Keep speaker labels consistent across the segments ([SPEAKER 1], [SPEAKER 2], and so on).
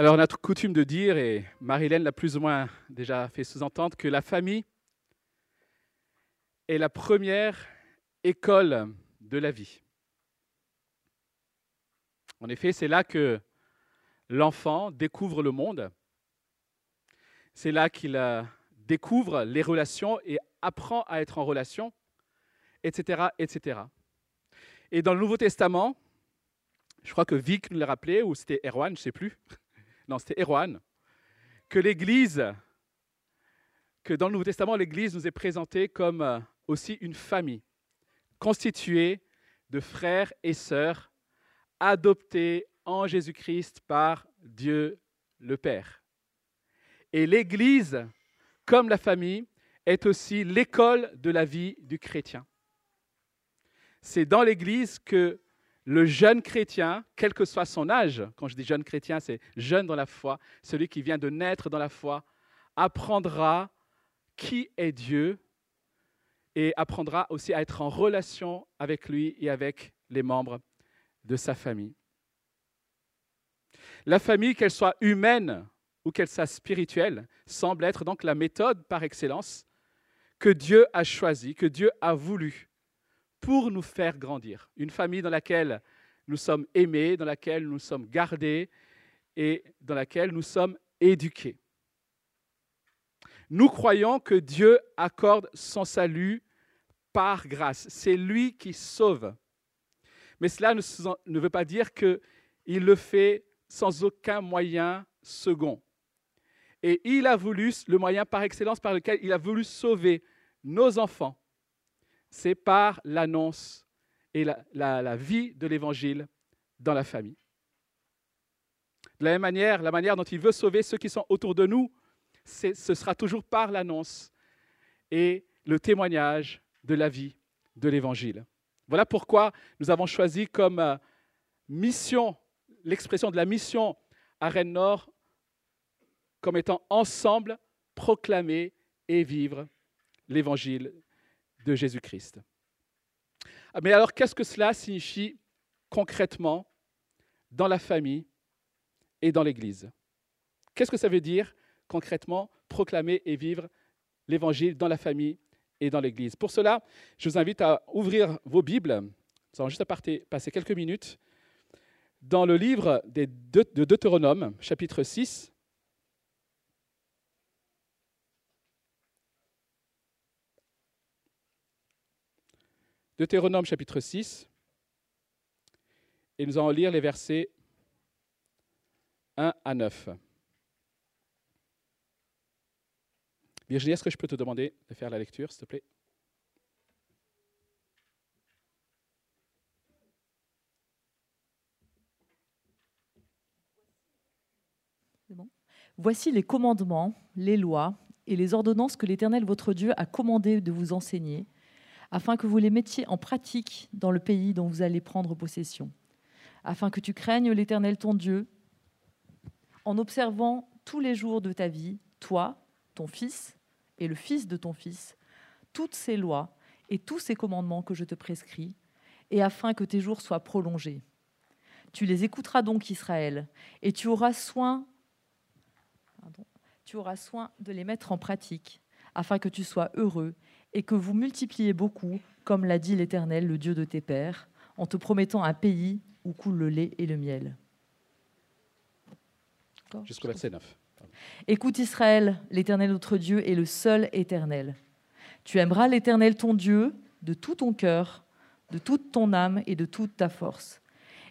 [SPEAKER 1] Alors, on a coutume de dire, et Marilène l'a plus ou moins déjà fait sous-entendre, que la famille est la première école de la vie. En effet, c'est là que l'enfant découvre le monde. C'est là qu'il euh, découvre les relations et apprend à être en relation, etc., etc. Et dans le Nouveau Testament, je crois que Vic nous l'a rappelé, ou c'était Erwan, je ne sais plus. Non, c'était Erwan. Que l'Église, que dans le Nouveau Testament, l'Église nous est présentée comme euh, aussi une famille constituée de frères et sœurs adoptés en Jésus-Christ par Dieu le Père. Et l'Église, comme la famille, est aussi l'école de la vie du chrétien. C'est dans l'Église que le jeune chrétien, quel que soit son âge, quand je dis jeune chrétien, c'est jeune dans la foi, celui qui vient de naître dans la foi, apprendra qui est Dieu et apprendra aussi à être en relation avec lui et avec les membres de sa famille. La famille, qu'elle soit humaine ou qu'elle soit spirituelle, semble être donc la méthode par excellence que Dieu a choisie, que Dieu a voulu pour nous faire grandir. Une famille dans laquelle nous sommes aimés, dans laquelle nous sommes gardés et dans laquelle nous sommes éduqués. Nous croyons que Dieu accorde son salut par grâce. C'est lui qui sauve. Mais cela ne veut pas dire qu'il le fait sans aucun moyen second. Et il a voulu, le moyen par excellence par lequel il a voulu sauver nos enfants, c'est par l'annonce et la, vie de l'Évangile dans la famille. De la même manière, la manière dont il veut sauver ceux qui sont autour de nous, ce sera toujours par l'annonce et le témoignage de la vie de l'Évangile. Voilà pourquoi nous avons choisi comme euh, mission l'expression de la mission à Rennes Nord comme étant ensemble proclamer et vivre l'évangile de Jésus-Christ. Ah, mais alors, qu'est-ce que cela signifie concrètement dans la famille et dans l'Église? Qu'est-ce que ça veut dire concrètement proclamer et vivre l'évangile dans la famille et dans l'Église? Pour cela, je vous invite à ouvrir vos Bibles. Nous allons juste passer quelques minutes dans le livre de Deutéronome, chapitre 6. Deutéronome chapitre 6, et nous allons lire les versets 1 à 9. Virginie, est-ce que je peux te demander de faire la lecture, s'il te plaît?
[SPEAKER 2] Voici les commandements, les lois et les ordonnances que l'Éternel votre Dieu a commandé de vous enseigner, afin que vous les mettiez en pratique dans le pays dont vous allez prendre possession, afin que tu craignes l'Éternel ton Dieu, en observant tous les jours de ta vie, toi, ton fils et le fils de ton fils, toutes ces lois et tous ces commandements que je te prescris, et afin que tes jours soient prolongés. Tu les écouteras donc, Israël, et tu auras soin tu auras soin de les mettre en pratique, afin que tu sois heureux et que vous multipliez beaucoup, comme l'a dit l'Éternel, le Dieu de tes pères, en te promettant un pays où coule le lait et le miel.
[SPEAKER 1] Jusqu'au verset 9.
[SPEAKER 2] Écoute Israël, l'Éternel notre Dieu est le seul Éternel. Tu aimeras l'Éternel ton Dieu de tout ton cœur, de toute ton âme et de toute ta force.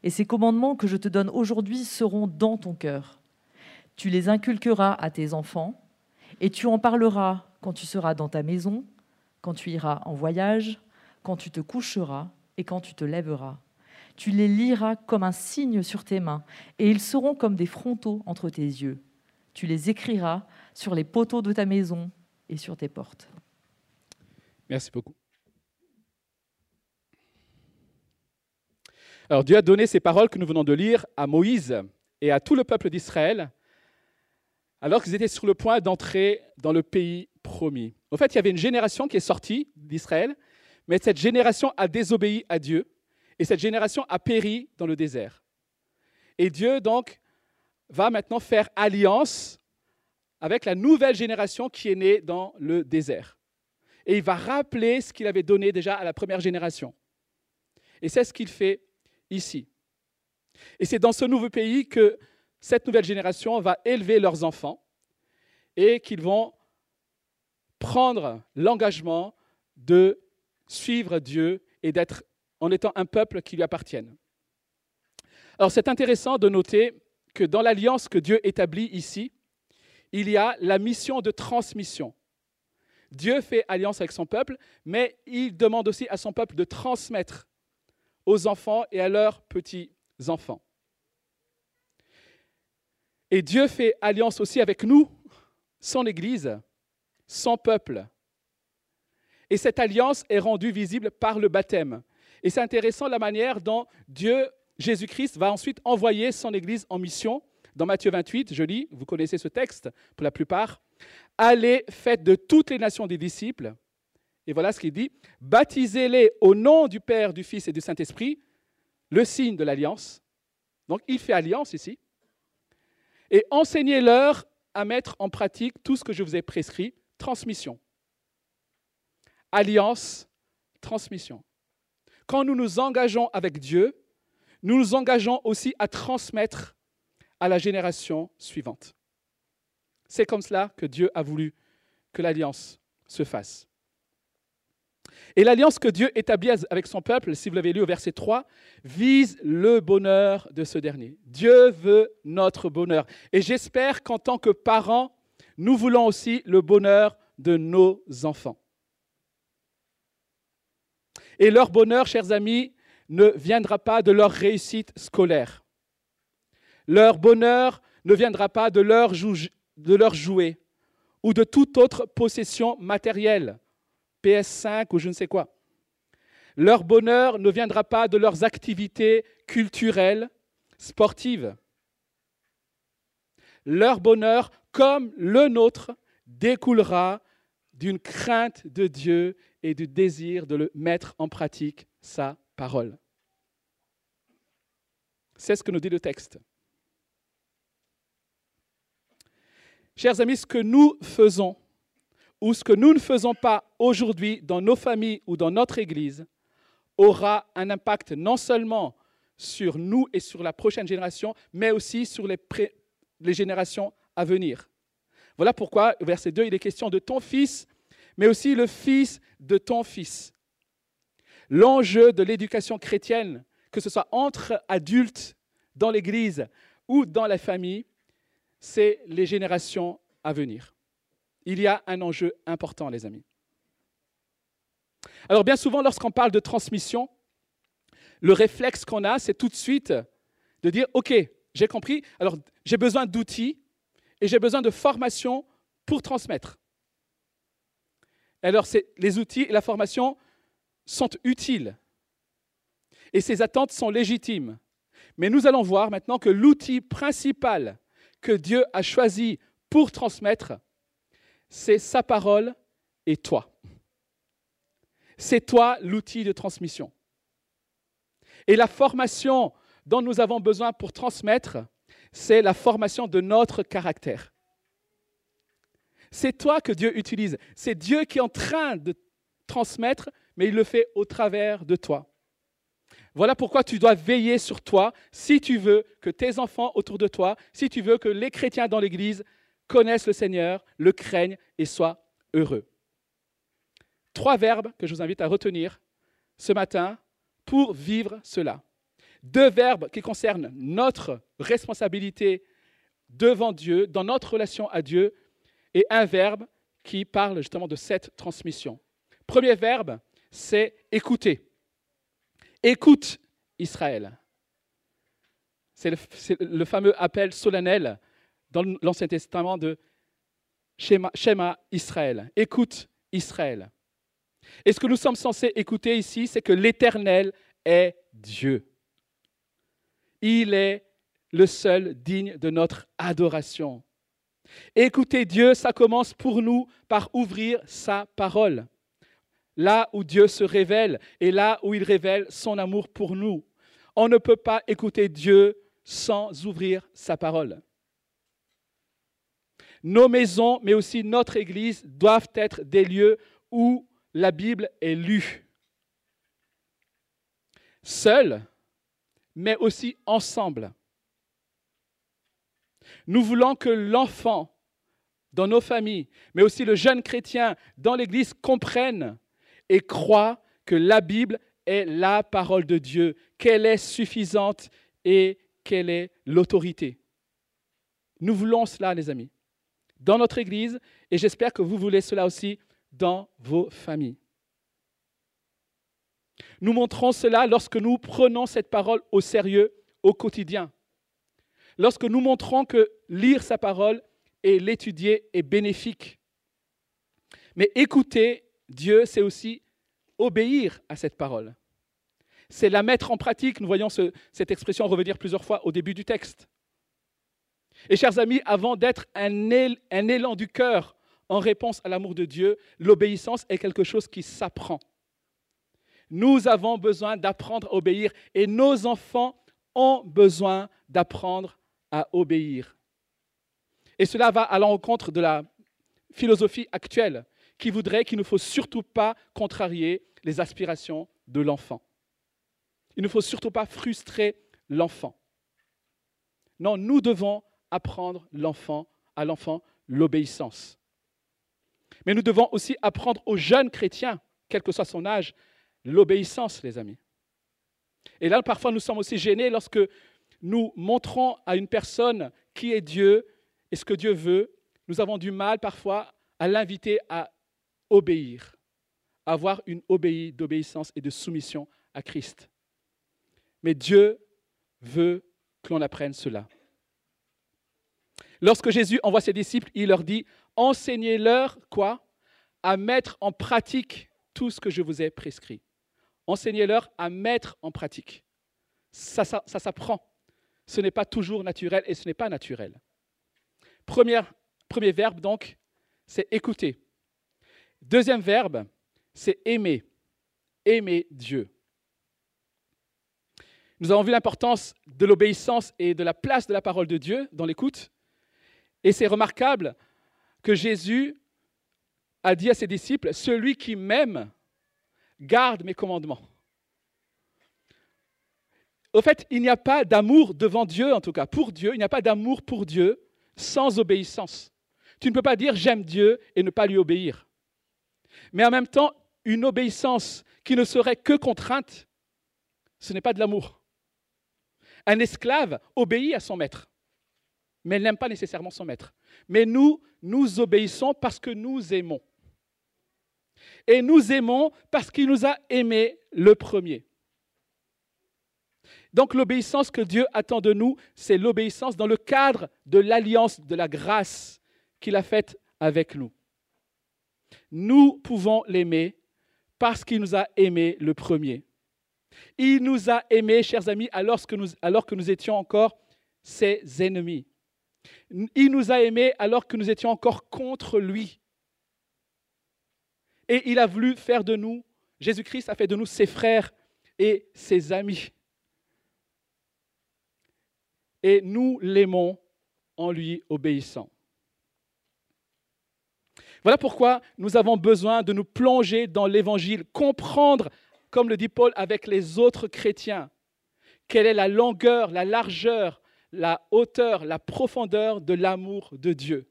[SPEAKER 2] Et ces commandements que je te donne aujourd'hui seront dans ton cœur tu les inculqueras à tes enfants, et tu en parleras quand tu seras dans ta maison, quand tu iras en voyage, quand tu te coucheras et quand tu te lèveras. Tu les liras comme un signe sur tes mains, et ils seront comme des frontaux entre tes yeux. Tu les écriras sur les poteaux de ta maison et sur tes portes.
[SPEAKER 1] Merci beaucoup. Alors Dieu a donné ces paroles que nous venons de lire à Moïse et à tout le peuple d'Israël alors qu'ils étaient sur le point d'entrer dans le pays En fait, il y avait une génération qui est sortie d'Israël, mais cette génération a désobéi à Dieu, et cette génération a péri dans le désert. Et Dieu, donc, va maintenant faire alliance avec la nouvelle génération qui est née dans le désert. Et il va rappeler ce qu'il avait donné déjà à la première génération. Et c'est ce qu'il fait ici. Et c'est dans ce nouveau pays que cette nouvelle génération va élever leurs enfants et qu'ils vont prendre l'engagement de suivre Dieu et d'être en étant un peuple qui lui appartienne. Alors c'est intéressant de noter que dans l'alliance que Dieu établit ici, il y a la mission de transmission. Dieu fait alliance avec son peuple, mais il demande aussi à son peuple de transmettre aux enfants et à leurs petits-enfants. Et Dieu fait alliance aussi avec nous, son Église, son peuple. Et cette alliance est rendue visible par le baptême. Et c'est intéressant la manière dont Dieu, Jésus-Christ, va ensuite envoyer son Église en mission. Dans Matthieu 28, je lis, vous connaissez ce texte pour la plupart. Allez, faites de toutes les nations des disciples. Et voilà ce qu'il dit. Baptisez-les au nom du Père, du Fils et du Saint-Esprit, le signe de l'alliance. Donc il fait alliance ici. Et enseignez-leur à mettre en pratique tout ce que je vous ai prescrit. Transmission. Alliance, transmission. Quand nous nous engageons avec Dieu, nous nous engageons aussi à transmettre à la génération suivante. C'est comme cela que Dieu a voulu que l'alliance se fasse. Et l'alliance que Dieu établit avec son peuple, si vous l'avez lu au verset 3, vise le bonheur de ce dernier. Dieu veut notre bonheur. Et j'espère qu'en tant que parents, nous voulons aussi le bonheur de nos enfants. Et leur bonheur, chers amis, ne viendra pas de leur réussite scolaire. Leur bonheur ne viendra pas de leur, jouet ou de toute autre possession matérielle, PS5 ou je ne sais quoi. Leur bonheur ne viendra pas de leurs activités culturelles, sportives. Leur bonheur, comme le nôtre, découlera d'une crainte de Dieu et du désir de le mettre en pratique, sa parole. C'est ce que nous dit le texte. Chers amis, ce que nous faisons ou ce que nous ne faisons pas aujourd'hui dans nos familles ou dans notre Église aura un impact non seulement sur nous et sur la prochaine génération, mais aussi sur les, les générations venir. Voilà pourquoi, verset 2, il est question de ton fils mais aussi le fils de ton fils. L'enjeu de l'éducation chrétienne, que ce soit entre adultes dans l'Église ou dans la famille, c'est les générations à venir. Il y a un enjeu important, les amis. Alors bien souvent, lorsqu'on parle de transmission, le réflexe qu'on a, c'est tout de suite de dire, OK, j'ai compris, alors j'ai besoin d'outils et j'ai besoin de formation pour transmettre. Alors, les outils et la formation sont utiles. Et ces attentes sont légitimes. Mais nous allons voir maintenant que l'outil principal que Dieu a choisi pour transmettre, c'est sa parole et toi. C'est toi l'outil de transmission. Et la formation dont nous avons besoin pour transmettre, c'est la formation de notre caractère. C'est toi que Dieu utilise. C'est Dieu qui est en train de transmettre, mais il le fait au travers de toi. Voilà pourquoi tu dois veiller sur toi si tu veux que tes enfants autour de toi, si tu veux que les chrétiens dans l'Église connaissent le Seigneur, le craignent et soient heureux. Trois verbes que je vous invite à retenir ce matin pour vivre cela. Deux verbes qui concernent notre responsabilité devant Dieu, dans notre relation à Dieu, et un verbe qui parle justement de cette transmission. Premier verbe, c'est écouter. Écoute Israël. C'est le, fameux appel solennel dans l'Ancien Testament de Shema, Israël. Écoute Israël. Et ce que nous sommes censés écouter ici, c'est que l'Éternel est Dieu. Il est le seul digne de notre adoration. Écouter Dieu, ça commence pour nous par ouvrir sa parole. Là où Dieu se révèle et là où il révèle son amour pour nous. On ne peut pas écouter Dieu sans ouvrir sa parole. Nos maisons, mais aussi notre Église, doivent être des lieux où la Bible est lue. Seul, mais aussi ensemble. Nous voulons que l'enfant dans nos familles, mais aussi le jeune chrétien dans l'Église comprenne et croit que la Bible est la parole de Dieu, qu'elle est suffisante et quelle est l'autorité. Nous voulons cela, les amis, dans notre Église, et j'espère que vous voulez cela aussi dans vos familles. Nous montrons cela lorsque nous prenons cette parole au sérieux au quotidien. Lorsque nous montrons que lire sa parole et l'étudier est bénéfique. Mais écouter Dieu, c'est aussi obéir à cette parole. C'est la mettre en pratique. Nous voyons cette expression revenir plusieurs fois au début du texte. Et chers amis, avant d'être un, élan du cœur en réponse à l'amour de Dieu, l'obéissance est quelque chose qui s'apprend. Nous avons besoin d'apprendre à obéir et nos enfants ont besoin d'apprendre à obéir. Et cela va à l'encontre de la philosophie actuelle qui voudrait qu'il ne faut surtout pas contrarier les aspirations de l'enfant. Il ne faut surtout pas frustrer l'enfant. Non, nous devons apprendre l'enfant, à l'enfant l'obéissance. Mais nous devons aussi apprendre aux jeunes chrétiens, quel que soit son âge, l'obéissance, les amis. Et là, parfois, nous sommes aussi gênés lorsque nous montrons à une personne qui est Dieu et ce que Dieu veut. Nous avons du mal parfois à l'inviter à obéir, à avoir une obéie d'obéissance et de soumission à Christ. Mais Dieu veut que l'on apprenne cela. Lorsque Jésus envoie ses disciples, il leur dit Enseignez-leur quoi? À mettre en pratique tout ce que je vous ai prescrit. Enseignez-leur à mettre en pratique. Ça, ça, s'apprend. Ce n'est pas toujours naturel et ce n'est pas naturel. Premier, premier verbe, donc, c'est écouter. Deuxième verbe, c'est aimer. Aimer Dieu. Nous avons vu l'importance de l'obéissance et de la place de la parole de Dieu dans l'écoute. Et c'est remarquable que Jésus a dit à ses disciples, celui qui m'aime garde mes commandements. Au fait, il n'y a pas d'amour devant Dieu, en tout cas pour Dieu, il n'y a pas d'amour pour Dieu sans obéissance. Tu ne peux pas dire j'aime Dieu et ne pas lui obéir. Mais en même temps, une obéissance qui ne serait que contrainte, ce n'est pas de l'amour. Un esclave obéit à son maître, mais il n'aime pas nécessairement son maître. Mais nous, nous obéissons parce que nous aimons. Et nous aimons parce qu'il nous a aimés le premier. Donc l'obéissance que Dieu attend de nous, c'est l'obéissance dans le cadre de l'alliance de la grâce qu'il a faite avec nous. Nous pouvons l'aimer parce qu'il nous a aimés le premier. Il nous a aimés, chers amis, alors que nous, étions encore ses ennemis. Il nous a aimés alors que nous étions encore contre lui. Et il a voulu faire de nous, Jésus-Christ a fait de nous ses frères et ses amis et nous l'aimons en lui obéissant. Voilà pourquoi nous avons besoin de nous plonger dans l'Évangile, comprendre, comme le dit Paul, avec les autres chrétiens, quelle est la longueur, la largeur, la hauteur, la profondeur de l'amour de Dieu.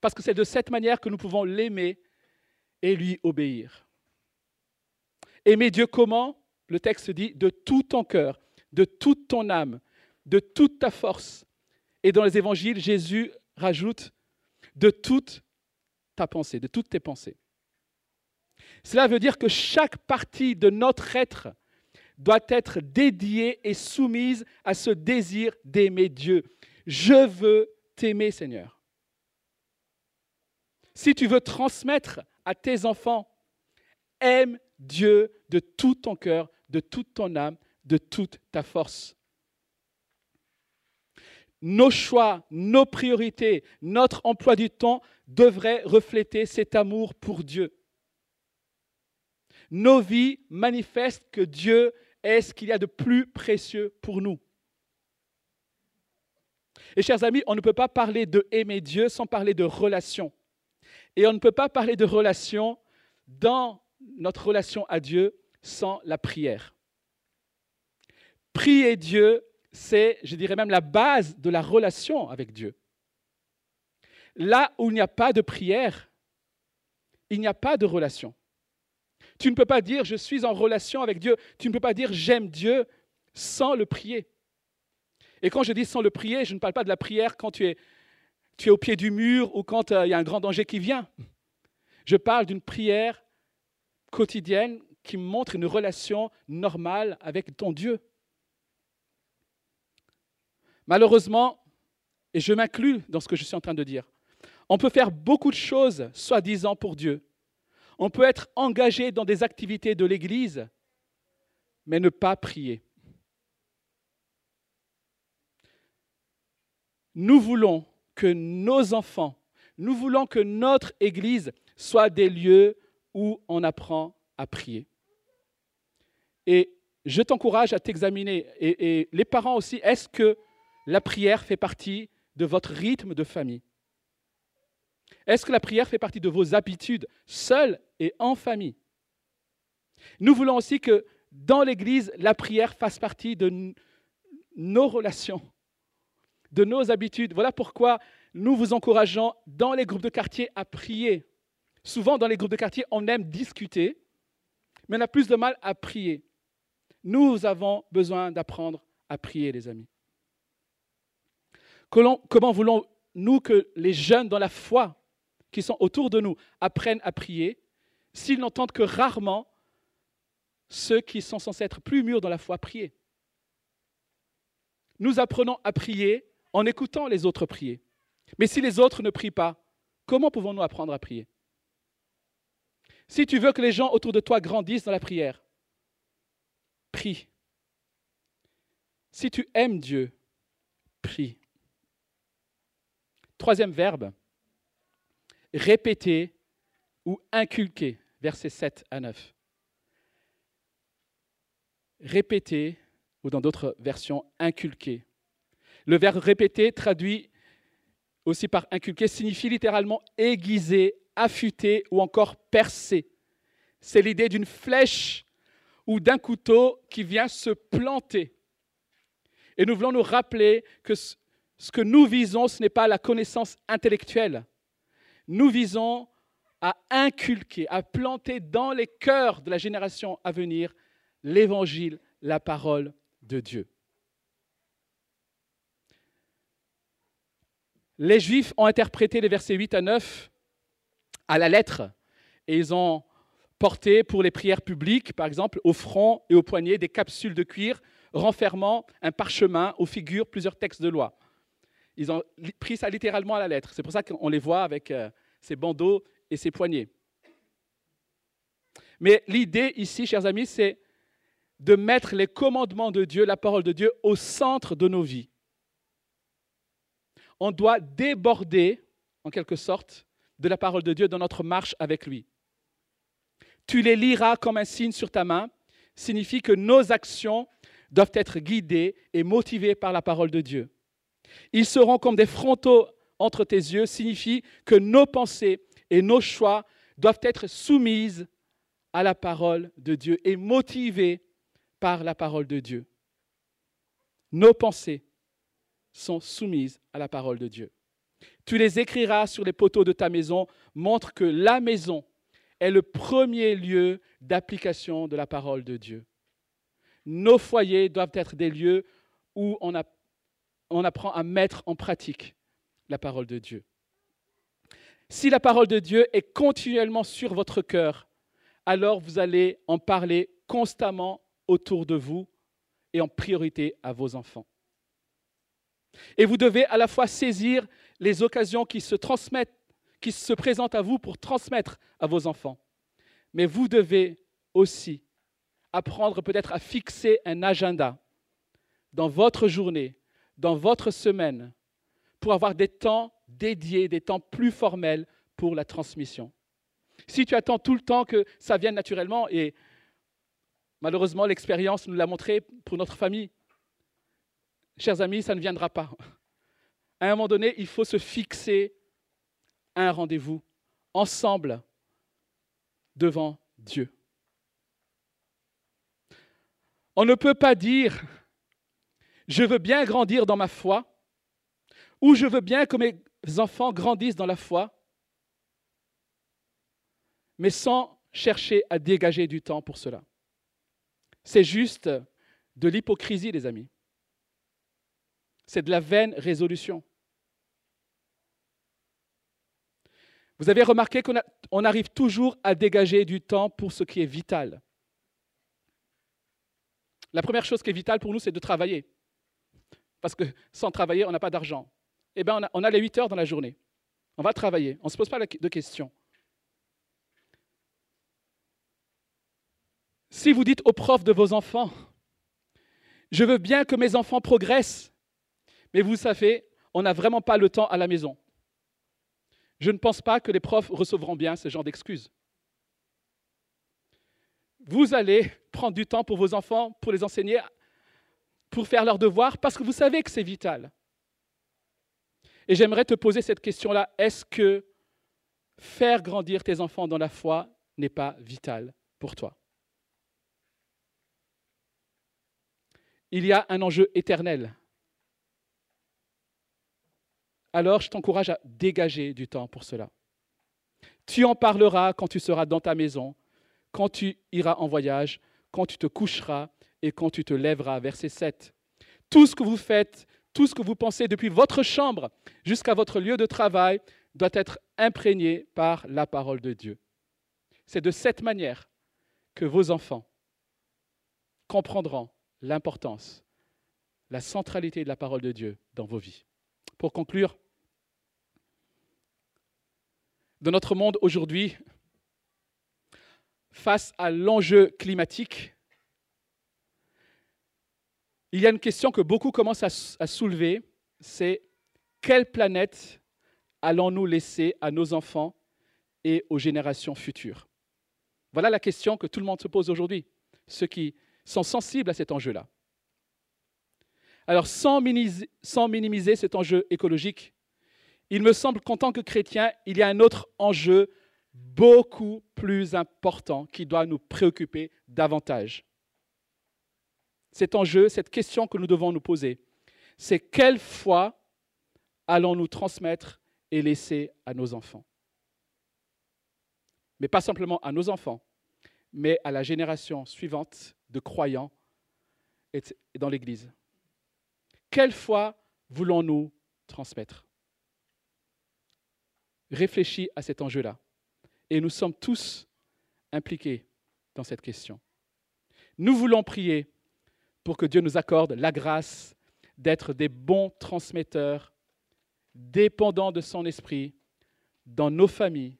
[SPEAKER 1] Parce que c'est de cette manière que nous pouvons l'aimer et lui obéir. Aimer Dieu comment? Le texte dit de tout ton cœur, de toute ton âme, de toute ta force. Et dans les évangiles, Jésus rajoute de toute ta pensée, de toutes tes pensées. Cela veut dire que chaque partie de notre être doit être dédiée et soumise à ce désir d'aimer Dieu. Je veux t'aimer, Seigneur. Si tu veux transmettre à tes enfants, aime Dieu de tout ton cœur, de toute ton âme, de toute ta force nos choix, nos priorités, notre emploi du temps devraient refléter cet amour pour Dieu. Nos vies manifestent que Dieu est ce qu'il y a de plus précieux pour nous. Et chers amis, on ne peut pas parler de aimer Dieu sans parler de relation. Et on ne peut pas parler de relation dans notre relation à Dieu sans la prière. Prier Dieu, c'est, je dirais même, la base de la relation avec Dieu. Là où il n'y a pas de prière, il n'y a pas de relation. Tu ne peux pas dire je suis en relation avec Dieu. Tu ne peux pas dire j'aime Dieu sans le prier. Et quand je dis sans le prier, je ne parle pas de la prière quand tu es, tu es au pied du mur ou quand euh, il y a un grand danger qui vient. Je parle d'une prière quotidienne qui montre une relation normale avec ton Dieu. Malheureusement, et je m'inclus dans ce que je suis en train de dire, on peut faire beaucoup de choses soi-disant pour Dieu. On peut être engagé dans des activités de l'Église, mais ne pas prier. Nous voulons que nos enfants, nous voulons que notre Église soit des lieux où on apprend à prier. Et je t'encourage à t'examiner, et, les parents aussi, est-ce que la prière fait partie de votre rythme de famille? Est-ce que la prière fait partie de vos habitudes, seules et en famille? Nous voulons aussi que dans l'Église, la prière fasse partie de nos relations, de nos habitudes. Voilà pourquoi nous vous encourageons dans les groupes de quartier à prier. Souvent, dans les groupes de quartier, on aime discuter, mais on a plus de mal à prier. Nous avons besoin d'apprendre à prier, les amis. Comment voulons-nous que les jeunes dans la foi qui sont autour de nous apprennent à prier s'ils n'entendent que rarement ceux qui sont censés être plus mûrs dans la foi prier? Nous apprenons à prier en écoutant les autres prier. Mais si les autres ne prient pas, comment pouvons-nous apprendre à prier? Si tu veux que les gens autour de toi grandissent dans la prière, prie. Si tu aimes Dieu, prie. Troisième verbe, répéter ou inculquer, versets 7 à 9. Répéter, ou dans d'autres versions, inculquer. Le verbe répéter, traduit aussi par inculquer, signifie littéralement aiguiser, affûter ou encore percer. C'est l'idée d'une flèche ou d'un couteau qui vient se planter. Et nous voulons nous rappeler que ce que nous visons, ce n'est pas la connaissance intellectuelle. Nous visons à inculquer, à planter dans les cœurs de la génération à venir l'évangile, la parole de Dieu. Les Juifs ont interprété les versets 8 à 9 à la lettre et ils ont porté pour les prières publiques, par exemple, au front et au poignet des capsules de cuir renfermant un parchemin où figurent plusieurs textes de loi. Ils ont pris ça littéralement à la lettre. C'est pour ça qu'on les voit avec euh, ces bandeaux et ces poignets. Mais l'idée ici, chers amis, c'est de mettre les commandements de Dieu, la parole de Dieu, au centre de nos vies. On doit déborder, en quelque sorte, de la parole de Dieu dans notre marche avec lui. Tu les liras comme un signe sur ta main, signifie que nos actions doivent être guidées et motivées par la parole de Dieu. Ils seront comme des frontaux entre tes yeux, signifie que nos pensées et nos choix doivent être soumises à la parole de Dieu et motivées par la parole de Dieu. Nos pensées sont soumises à la parole de Dieu. Tu les écriras sur les poteaux de ta maison, montre que la maison est le premier lieu d'application de la parole de Dieu. Nos foyers doivent être des lieux où on, apprend à mettre en pratique la parole de Dieu. Si la parole de Dieu est continuellement sur votre cœur, alors vous allez en parler constamment autour de vous et en priorité à vos enfants. Et vous devez à la fois saisir les occasions qui se transmettent, qui se présentent à vous pour transmettre à vos enfants. Mais vous devez aussi apprendre peut-être à fixer un agenda dans votre journée, dans votre semaine, pour avoir des temps dédiés, des temps plus formels pour la transmission. Si tu attends tout le temps que ça vienne naturellement, et malheureusement l'expérience nous l'a montré pour notre famille, chers amis, ça ne viendra pas. À un moment donné, il faut se fixer un rendez-vous ensemble devant Dieu. On ne peut pas dire je veux bien grandir dans ma foi ou je veux bien que mes enfants grandissent dans la foi, mais sans chercher à dégager du temps pour cela. C'est juste de l'hypocrisie, les amis. C'est de la vaine résolution. Vous avez remarqué qu'on arrive toujours à dégager du temps pour ce qui est vital. La première chose qui est vitale pour nous, c'est de travailler. Parce que sans travailler, on n'a pas d'argent. Eh bien, on a, les 8 heures dans la journée. On va travailler. On ne se pose pas de questions. Si vous dites aux profs de vos enfants, je veux bien que mes enfants progressent, mais vous savez, on n'a vraiment pas le temps à la maison. Je ne pense pas que les profs recevront bien ce genre d'excuses. Vous allez prendre du temps pour vos enfants, pour les enseigner, pour faire leurs devoirs, parce que vous savez que c'est vital. Et j'aimerais te poser cette question-là. Est-ce que faire grandir tes enfants dans la foi n'est pas vital pour toi? Il y a un enjeu éternel alors je t'encourage à dégager du temps pour cela. Tu en parleras quand tu seras dans ta maison, quand tu iras en voyage, quand tu te coucheras et quand tu te lèveras. Verset 7. Tout ce que vous faites, tout ce que vous pensez depuis votre chambre jusqu'à votre lieu de travail doit être imprégné par la parole de Dieu. C'est de cette manière que vos enfants comprendront l'importance, la centralité de la parole de Dieu dans vos vies. Pour conclure, de notre monde aujourd'hui, face à l'enjeu climatique, il y a une question que beaucoup commencent à, soulever, c'est quelle planète allons-nous laisser à nos enfants et aux générations futures? Voilà la question que tout le monde se pose aujourd'hui, ceux qui sont sensibles à cet enjeu-là. Alors, sans minimiser, sans minimiser cet enjeu écologique, il me semble qu'en tant que chrétien, il y a un autre enjeu beaucoup plus important qui doit nous préoccuper davantage. Cet enjeu, cette question que nous devons nous poser, c'est quelle foi allons-nous transmettre et laisser à nos enfants? Mais pas simplement à nos enfants, mais à la génération suivante de croyants dans l'Église. Quelle foi voulons-nous transmettre? Réfléchis à cet enjeu-là. Et nous sommes tous impliqués dans cette question. Nous voulons prier pour que Dieu nous accorde la grâce d'être des bons transmetteurs, dépendants de son esprit, dans nos familles,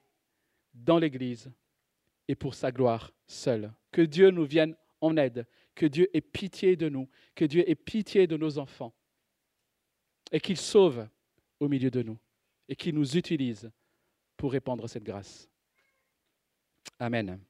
[SPEAKER 1] dans l'Église, et pour sa gloire seule. Que Dieu nous vienne en aide, que Dieu ait pitié de nous, que Dieu ait pitié de nos enfants, et qu'il sauve au milieu de nous, et qu'il nous utilise pour répandre cette grâce. Amen.